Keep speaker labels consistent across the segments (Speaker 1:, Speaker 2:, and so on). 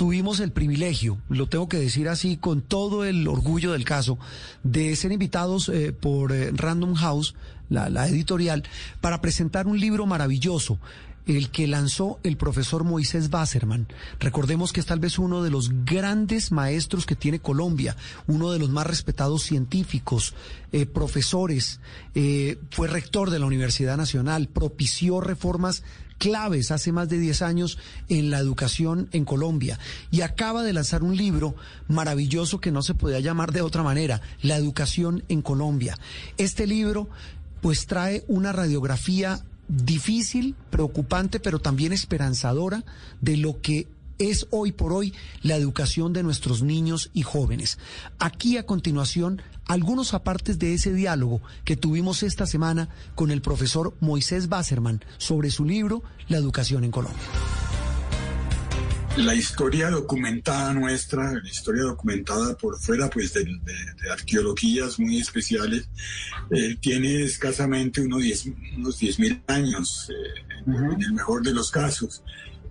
Speaker 1: tuvimos el privilegio, lo tengo que decir así con todo el orgullo del caso, de ser invitados eh, por eh, Random House, la, editorial, para presentar un libro maravilloso el que lanzó el profesor Moisés Basserman. Recordemos que es tal vez uno de los grandes maestros que tiene Colombia, uno de los más respetados científicos, eh, profesores, fue rector de la Universidad Nacional, propició reformas claves hace más de 10 años en la educación en Colombia y acaba de lanzar un libro maravilloso que no se podía llamar de otra manera, La educación en Colombia. Este libro pues trae una radiografía difícil, preocupante, pero también esperanzadora de lo que es hoy por hoy la educación de nuestros niños y jóvenes. Aquí a continuación, algunos apartes de ese diálogo que tuvimos esta semana con el profesor Moisés Basserman sobre su libro La educación en Colombia
Speaker 2: la historia documentada nuestra, la historia documentada por fuera pues de, arqueologías muy especiales, eh, tiene escasamente unos 10 unos mil años, eh, en el mejor de los casos.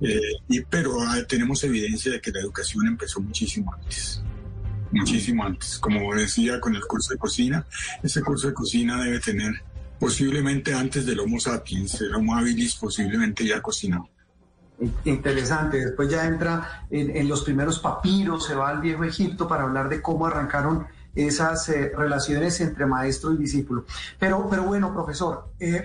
Speaker 2: Eh, y, pero ah, tenemos evidencia de que la educación empezó muchísimo antes muchísimo antes. Como decía con el curso de cocina, ese curso de cocina debe tener posiblemente antes del Homo sapiens, el Homo habilis posiblemente ya cocinado.
Speaker 3: Interesante, después ya entra en, los primeros papiros, se va al viejo Egipto para hablar de cómo arrancaron esas eh, relaciones entre maestro y discípulo. Pero, pero bueno, profesor, eh,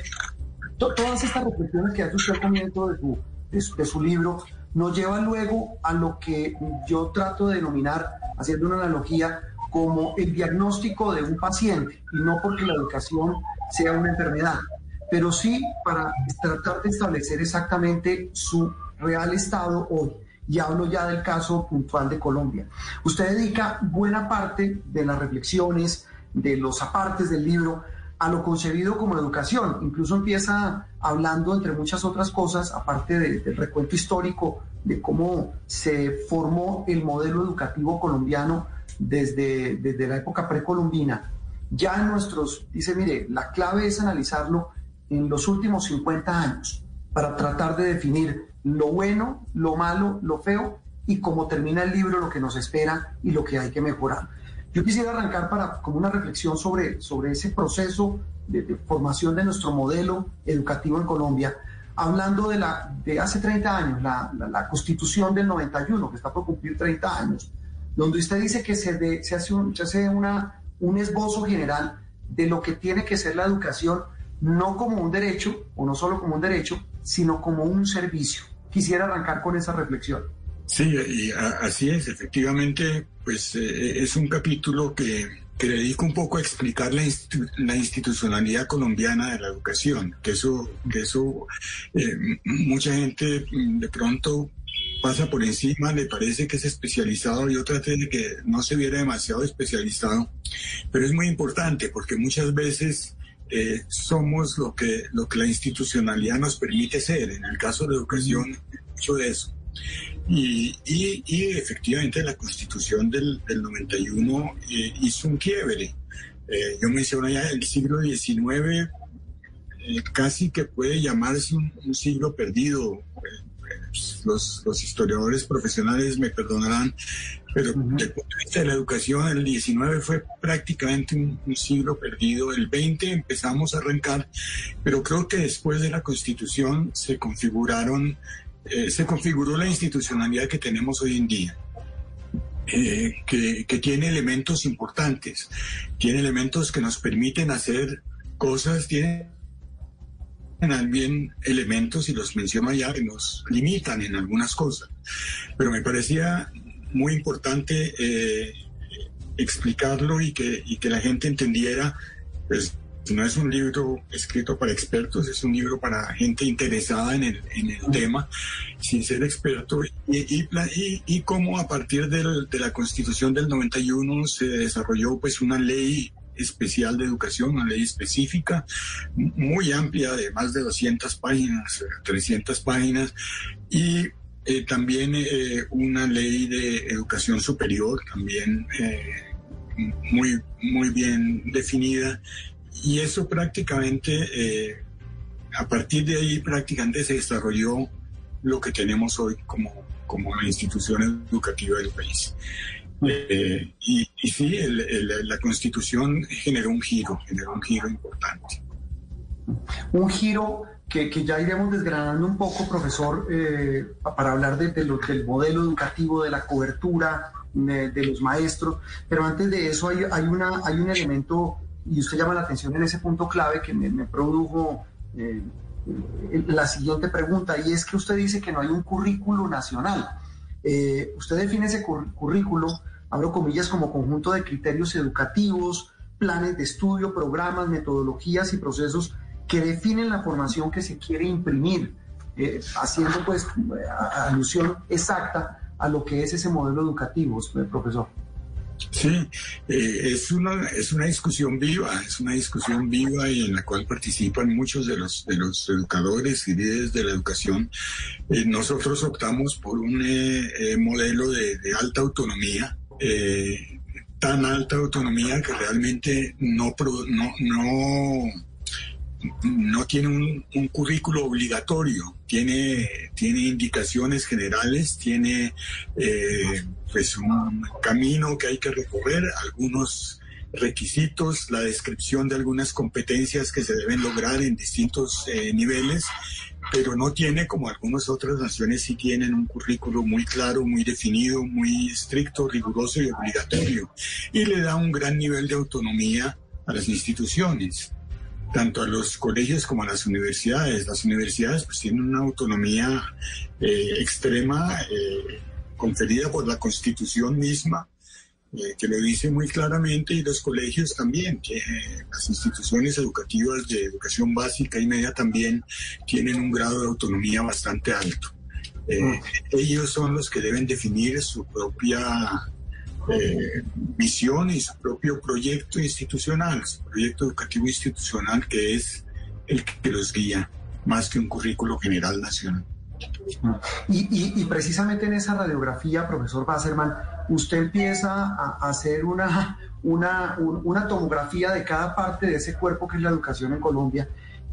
Speaker 3: todas estas reflexiones que hace usted al de su, de, su libro nos llevan luego a lo que yo trato de denominar, haciendo una analogía, como el diagnóstico de un paciente, y no porque la educación sea una enfermedad, pero sí para tratar de establecer exactamente su real estado hoy. Y hablo ya del caso puntual de Colombia. Usted dedica buena parte de las reflexiones, de los apartes del libro, a lo concebido como educación. Incluso empieza hablando, entre muchas otras cosas, aparte del recuento histórico de cómo se formó el modelo educativo colombiano desde, desde la época precolombina. Ya en nuestros, dice, mire, la clave es analizarlo en los últimos 50 años para tratar de definir lo bueno, lo malo, lo feo y cómo termina el libro, lo que nos espera y lo que hay que mejorar. Yo quisiera arrancar para como una reflexión sobre, sobre ese proceso de, formación de nuestro modelo educativo en Colombia, hablando de, la, de hace 30 años, la, la, constitución del 91, que está por cumplir 30 años, donde usted dice que se, se hace, un, se hace una, un esbozo general de lo que tiene que ser la educación, no como un derecho, o no solo como un derecho, sino como un servicio quisiera arrancar con esa reflexión.
Speaker 2: Sí, y así es, efectivamente, pues eh, es un capítulo que, que dedico un poco a explicar la, la, institucionalidad colombiana de la educación, que eso, que eso eh, mucha gente mm, de pronto pasa por encima, le parece que es especializado y otra de que no se viera demasiado especializado, pero es muy importante porque muchas veces eh, somos lo que, lo que la institucionalidad nos permite ser. En el caso de la educación, mucho de eso. Y, y, efectivamente la constitución del, del 91 eh, hizo un quiebre. Eh, yo mencioné ya el siglo XIX, casi que puede llamarse un siglo perdido los, los, historiadores profesionales me perdonarán, pero desde el punto de vista de la educación, el 19 fue prácticamente un, siglo perdido, el 20 empezamos a arrancar, pero creo que después de la constitución se configuraron, eh, se configuró la institucionalidad que tenemos hoy en día. Eh, que, tiene elementos importantes, tiene elementos que nos permiten hacer cosas, tiene también elementos, y los menciono ya, que nos limitan en algunas cosas. Pero me parecía muy importante eh, explicarlo y que, y que la gente entendiera, pues no es un libro escrito para expertos, es un libro para gente interesada en el, en el tema, sin ser experto, y, y, cómo a partir de la constitución del 91 se desarrolló pues una ley especial de educación, una ley específica, muy amplia, de más de 200 páginas, 300 páginas, y eh, también eh, una ley de educación superior, también eh, muy, muy bien definida, y eso prácticamente, a partir de ahí prácticamente se desarrolló lo que tenemos hoy como, como la institución educativa del país. Eh, y, sí, la constitución generó un giro, generó un giro importante.
Speaker 3: Un giro que, ya iremos desgranando un poco, profesor, eh, para hablar de, del modelo educativo, de la cobertura de, los maestros. Pero antes de eso hay, hay, una, hay un elemento, y usted llama la atención en ese punto clave que me, produjo eh, la siguiente pregunta, y es que usted dice que no hay un currículo nacional. usted define ese currículo abro comillas, como conjunto de criterios educativos, planes de estudio, programas, metodologías y procesos que definen la formación que se quiere imprimir, eh, haciendo pues alusión exacta a lo que es ese modelo educativo, eh, profesor.
Speaker 2: Sí, eh, es, una, es una discusión viva, es una discusión viva y en la cual participan muchos de los, de los educadores y líderes de la educación. nosotros optamos por un modelo de, alta autonomía, eh, tan alta autonomía que realmente no, no, no tiene un, currículo obligatorio, tiene, tiene indicaciones generales, tiene eh, pues un camino que hay que recorrer, algunos requisitos, la descripción de algunas competencias que se deben lograr en distintos eh, niveles pero no tiene, como algunas otras naciones sí tienen, un currículo muy claro, muy definido, muy estricto, riguroso y obligatorio, y le da un gran nivel de autonomía a las instituciones, tanto a los colegios como a las universidades. Las universidades pues tienen una autonomía eh, extrema eh, conferida por la Constitución misma, eh, que lo dice muy claramente, y los colegios también, que las instituciones educativas de educación básica y media también tienen un grado de autonomía bastante alto. Eh, mm. ellos son los que deben definir su propia visión y su propio proyecto institucional, su proyecto educativo institucional que es el que los guía más que un currículo general nacional.
Speaker 3: Y, precisamente en esa radiografía, profesor Basserman, usted empieza a hacer una, una, una tomografía de cada parte de ese cuerpo que es la educación en Colombia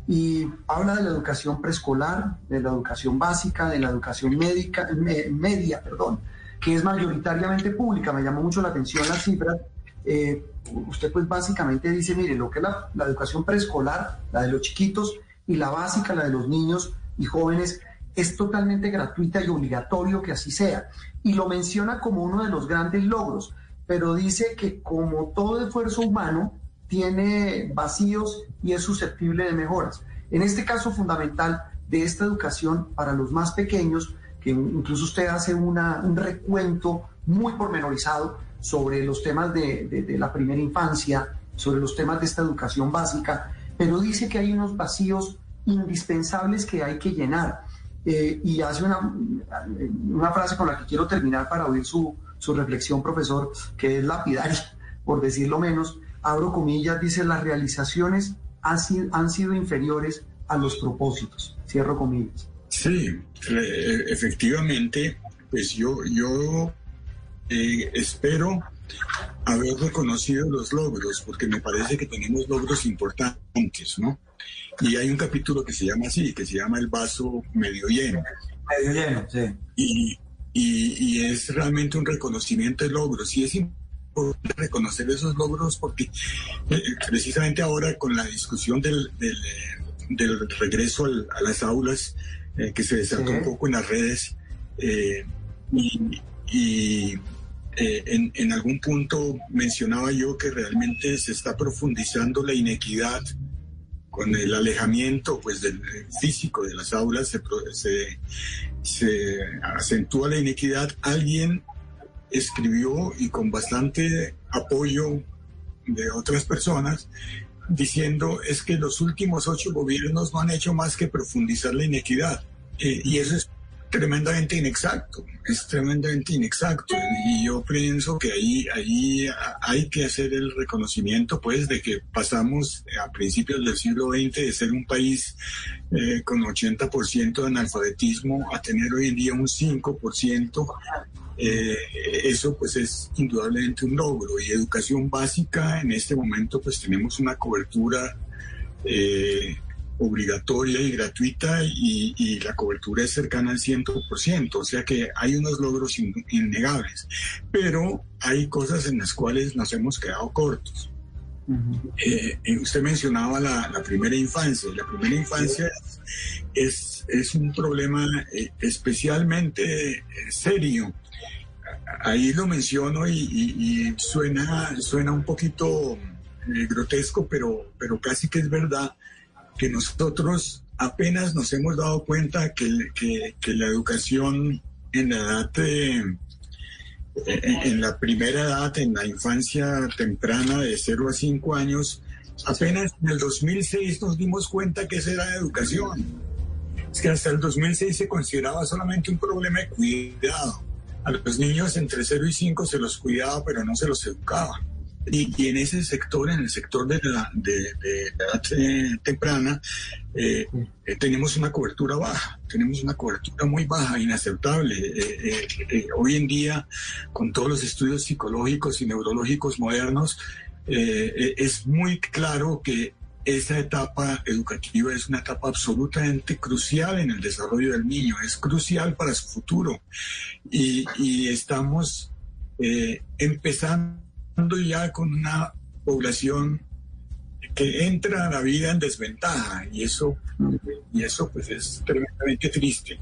Speaker 3: y habla de la educación preescolar, de la educación básica, de la educación médica, media, perdón, que es mayoritariamente pública. Me llamó mucho la atención las cifras. Eh, usted pues básicamente dice, mire, lo que es la, la educación preescolar, la de los chiquitos, y la básica, la de los niños y jóvenes, es totalmente gratuita y obligatorio que así sea. Y lo menciona como uno de los grandes logros, pero dice que como todo esfuerzo humano tiene vacíos y es susceptible de mejoras. En este caso fundamental de esta educación para los más pequeños, que incluso usted hace una, un recuento muy pormenorizado sobre los temas de, de la primera infancia, sobre los temas de esta educación básica, pero dice que hay unos vacíos indispensables que hay que llenar eh, y hace una, una frase con la que quiero terminar para oír su, su reflexión, profesor, que es lapidaria, por decirlo menos. Abro comillas, dice, las realizaciones han sido, han sido inferiores a los propósitos. Cierro comillas.
Speaker 2: Sí, efectivamente, pues yo, yo eh, espero haber reconocido los logros, porque me parece que tenemos logros importantes, ¿no? Y hay un capítulo que se llama así, que se llama El vaso medio lleno.
Speaker 3: Medio lleno, sí.
Speaker 2: Y, y, es realmente un reconocimiento de logros. Y es importante reconocer esos logros porque eh, precisamente ahora con la discusión del, del, regreso a las aulas, eh, que se desató un poco en las redes, eh, y, y en, en, algún punto mencionaba yo que realmente se está profundizando la inequidad con el alejamiento pues, del físico de las aulas se, se, acentúa la inequidad. Alguien escribió y con bastante apoyo de otras personas diciendo es que los últimos ocho gobiernos no han hecho más que profundizar la inequidad. Eh, y eso es tremendamente inexacto, es tremendamente inexacto. Y yo pienso que ahí, ahí hay que hacer el reconocimiento, pues, de que pasamos a principios del siglo XX de ser un país eh, con 80% de analfabetismo a tener hoy en día un 5%. Eh, eso pues es indudablemente un logro y educación básica en este momento pues tenemos una cobertura eh, obligatoria y gratuita y, la cobertura es cercana al 100%, o sea que hay unos logros innegables, pero hay cosas en las cuales nos hemos quedado cortos. Eh, usted mencionaba la, primera infancia. La primera infancia es, es un problema eh, especialmente eh, serio. Ahí lo menciono y, suena, suena un poquito grotesco, pero, pero casi que es verdad que nosotros apenas nos hemos dado cuenta que, que la educación en la edad de en la primera edad, en la infancia temprana de 0 a 5 años, apenas en el 2006 nos dimos cuenta que esa era educación. Es que hasta el 2006 se consideraba solamente un problema de cuidado. A los niños entre 0 y 5 se los cuidaba, pero no se los educaba. Y, en ese sector, en el sector de la, de, edad eh, temprana, eh, eh, tenemos una cobertura baja, tenemos una cobertura muy baja, inaceptable. hoy en día, con todos los estudios psicológicos y neurológicos modernos, es muy claro que esa etapa educativa es una etapa absolutamente crucial en el desarrollo del niño, es crucial para su futuro. Y, y estamos empezando ya con una población que entra a la vida en desventaja y eso, y eso pues es tremendamente triste.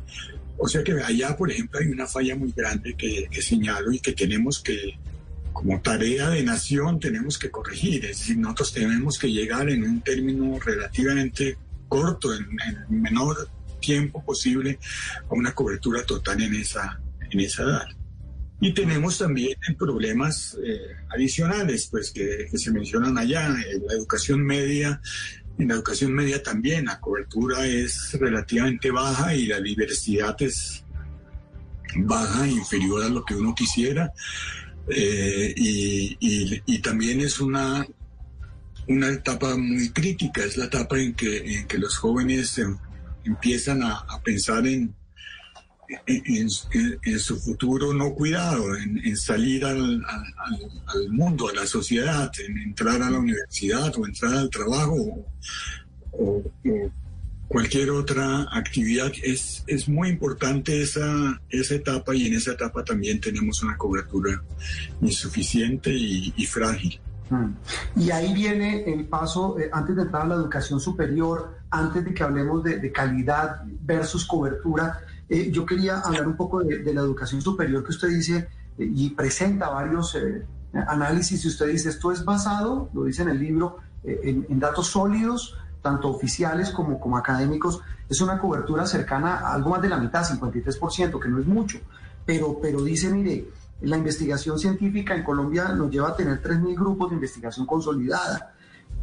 Speaker 2: O sea que allá, por ejemplo, hay una falla muy grande que, señalo y que tenemos que, como tarea de nación, tenemos que corregir. Es decir, nosotros tenemos que llegar en un término relativamente corto, en, el menor tiempo posible, a una cobertura total en esa, en esa edad. Y tenemos también problemas eh, adicionales, pues que, se mencionan allá, en la educación media. En la educación media también la cobertura es relativamente baja y la diversidad es baja, inferior a lo que uno quisiera. Eh, y, también es una, una etapa muy crítica, es la etapa en que, en que los jóvenes empiezan a pensar en, en, su futuro no cuidado, en, salir al, mundo, a la sociedad, en entrar a la universidad o entrar al trabajo o, cualquier otra actividad. Es, es muy importante esa, esa etapa y en esa etapa también tenemos una cobertura insuficiente y, frágil.
Speaker 3: Mm. Y ahí viene el paso, eh, antes de entrar a la educación superior, antes de que hablemos de, de calidad versus cobertura, eh, yo quería hablar un poco de, la educación superior que usted dice eh, y presenta varios eh, análisis y usted dice esto es basado, lo dice en el libro, en, datos sólidos, tanto oficiales como, como académicos. Es una cobertura cercana a algo más de la mitad, 53%, que no es mucho. Pero, pero dice, mire, la investigación científica en Colombia nos lleva a tener 3.000 grupos de investigación consolidada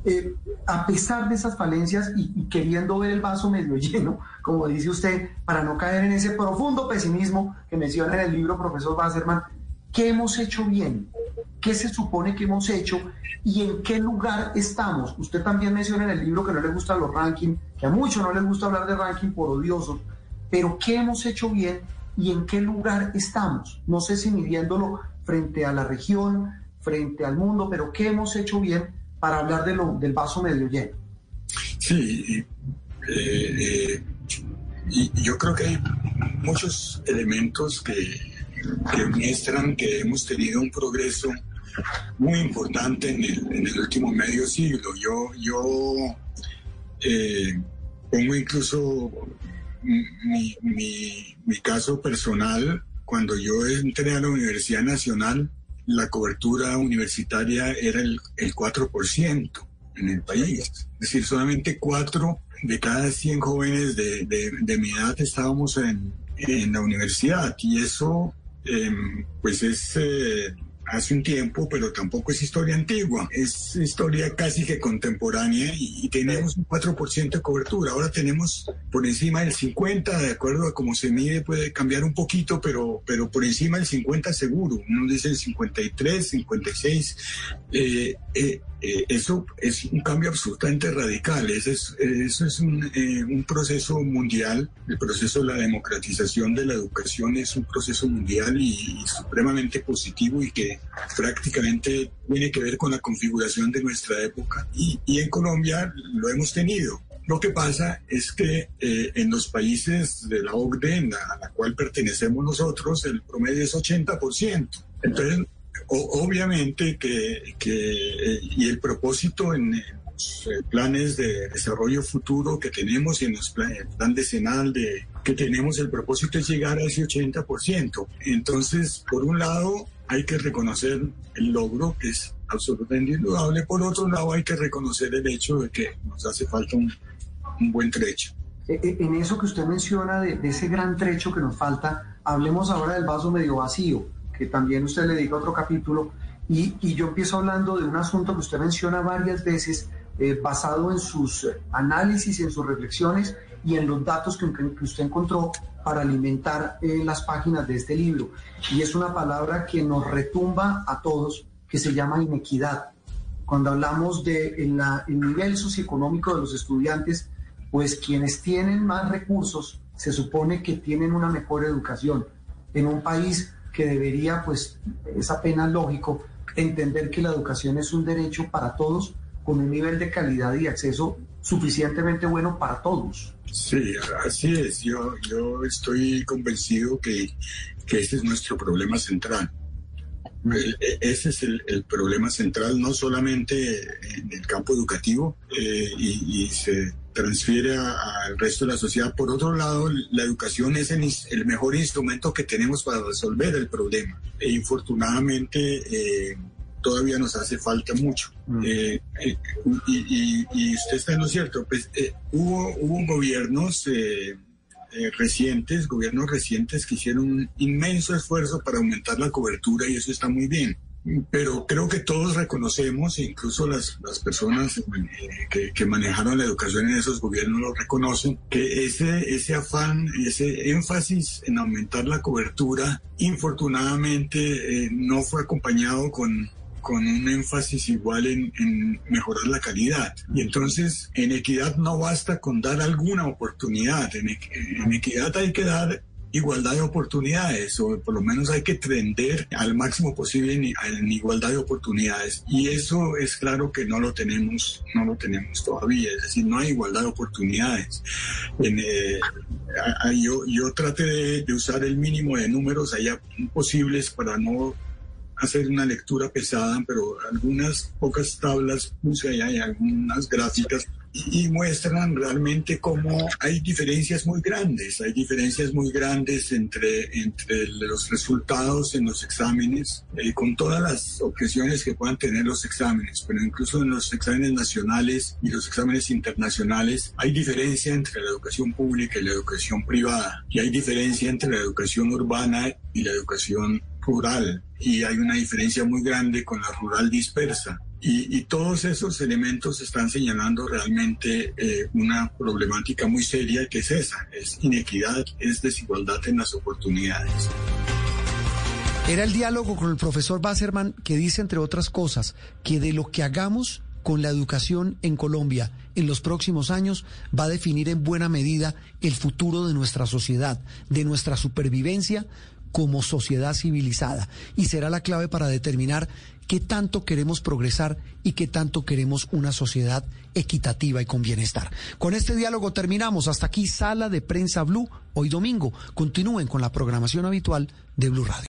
Speaker 3: eh, a pesar de esas falencias y, queriendo ver el vaso medio lleno, como dice usted, para no caer en ese profundo pesimismo que menciona en el libro profesor Basserman, ¿qué hemos hecho bien? ¿Qué se supone que hemos hecho? ¿Y en qué lugar estamos? Usted también menciona en el libro que no le gustan los rankings, que a muchos no les gusta hablar de ranking por odiosos, pero ¿qué hemos hecho bien y en qué lugar estamos? No sé si midiéndolo frente a la región, frente al mundo, pero ¿qué hemos hecho bien para hablar de lo, del vaso medio lleno.
Speaker 2: Sí, eh, eh, y yo creo que hay muchos elementos que, muestran que hemos tenido un progreso muy importante en el, último medio siglo. Yo, yo eh, pongo incluso mi, caso personal, cuando yo entré a la Universidad Nacional, la cobertura universitaria era el, el 4% en el país. Es decir, solamente 4 de cada 100 jóvenes de, de, mi edad estábamos en, en, la universidad y eso em, pues es eh, hace un tiempo, pero tampoco es historia antigua, es historia casi que contemporánea y, tenemos un 4% de cobertura. Ahora tenemos por encima del 50, de acuerdo a cómo se mide puede cambiar un poquito, pero, pero por encima del 50 seguro. Uno dice el 53, 56. Eh, eh, eh, eso es un cambio absolutamente radical. Eso es, eso es un, eh, un, proceso mundial. El proceso de la democratización de la educación es un proceso mundial y, supremamente positivo y que prácticamente tiene que ver con la configuración de nuestra época. Y, y en Colombia lo hemos tenido Lo que pasa es que eh, en los países de la OCDE, a la cual pertenecemos nosotros, el promedio es 80%. Entonces, obviamente que, que, y el propósito en, los eh, planes de desarrollo futuro que tenemos y en los plan, el plan decenal de, que tenemos, el propósito es llegar a ese 80%. Entonces, por un lado, hay que reconocer el logro, que es absolutamente indudable. Por otro lado, hay que reconocer el hecho de que nos hace falta un, buen trecho.
Speaker 3: Eh, eh, en eso que usted menciona de, ese gran trecho que nos falta, hablemos ahora del vaso medio vacío, que también usted le dedica otro capítulo, y, y yo empiezo hablando de un asunto que usted menciona varias veces, eh, basado en sus análisis, en sus reflexiones y en los datos que, usted encontró para alimentar eh, las páginas de este libro. Y es una palabra que nos retumba a todos, que se llama inequidad. Cuando hablamos de en la, el nivel socioeconómico de los estudiantes, pues quienes tienen más recursos se supone que tienen una mejor educación. En un país que debería, pues es apenas lógico, entender que la educación es un derecho para todos con un nivel de calidad y acceso suficientemente bueno para todos.
Speaker 2: Sí, así es. Yo, yo estoy convencido que, que este es nuestro problema central. E, ese es el, problema central, no solamente en el campo educativo eh, y, se transfiere al resto de la sociedad. Por otro lado, la educación es el, el mejor instrumento que tenemos para resolver el problema. E infortunadamente, eh, todavía nos hace falta mucho. Mm. Eh, eh, y, y, y, usted está en lo cierto, pues hubo, hubo gobiernos recientes, gobiernos recientes que hicieron un inmenso esfuerzo para aumentar la cobertura y eso está muy bien. Pero creo que todos reconocemos, incluso las, las personas que, que, manejaron la educación en esos gobiernos lo reconocen, que ese, ese afán, ese énfasis en aumentar la cobertura, infortunadamente no fue acompañado con, con un énfasis igual en, en, mejorar la calidad. Y entonces en equidad no basta con dar alguna oportunidad, en, en equidad hay que dar igualdad de oportunidades, o por lo menos hay que tender al máximo posible en, en, igualdad de oportunidades. Y eso es claro que no lo tenemos, no lo tenemos todavía, es decir, no hay igualdad de oportunidades. En, eh, yo, yo traté de, de, usar el mínimo de números allá posibles para no hacer una lectura pesada, pero algunas pocas tablas puse allá y algunas gráficas y muestran realmente cómo hay diferencias muy grandes, hay diferencias muy grandes entre, entre los resultados en los exámenes, eh, con todas las objeciones que puedan tener los exámenes, pero incluso en los exámenes nacionales y los exámenes internacionales hay diferencia entre la educación pública y la educación privada, y hay diferencia entre la educación urbana y la educación rural y hay una diferencia muy grande con la rural dispersa. Y, todos esos elementos están señalando realmente eh, una problemática muy seria que es esa, es inequidad, es desigualdad en las oportunidades.
Speaker 1: Era el diálogo con el profesor Basserman que dice, entre otras cosas, que de lo que hagamos con la educación en Colombia en los próximos años va a definir en buena medida el futuro de nuestra sociedad, de nuestra supervivencia como sociedad civilizada y será la clave para determinar qué tanto queremos progresar y qué tanto queremos una sociedad equitativa y con bienestar. Con este diálogo terminamos. Hasta aquí, Sala de Prensa Blue, hoy domingo. Continúen con la programación habitual de Blue Radio.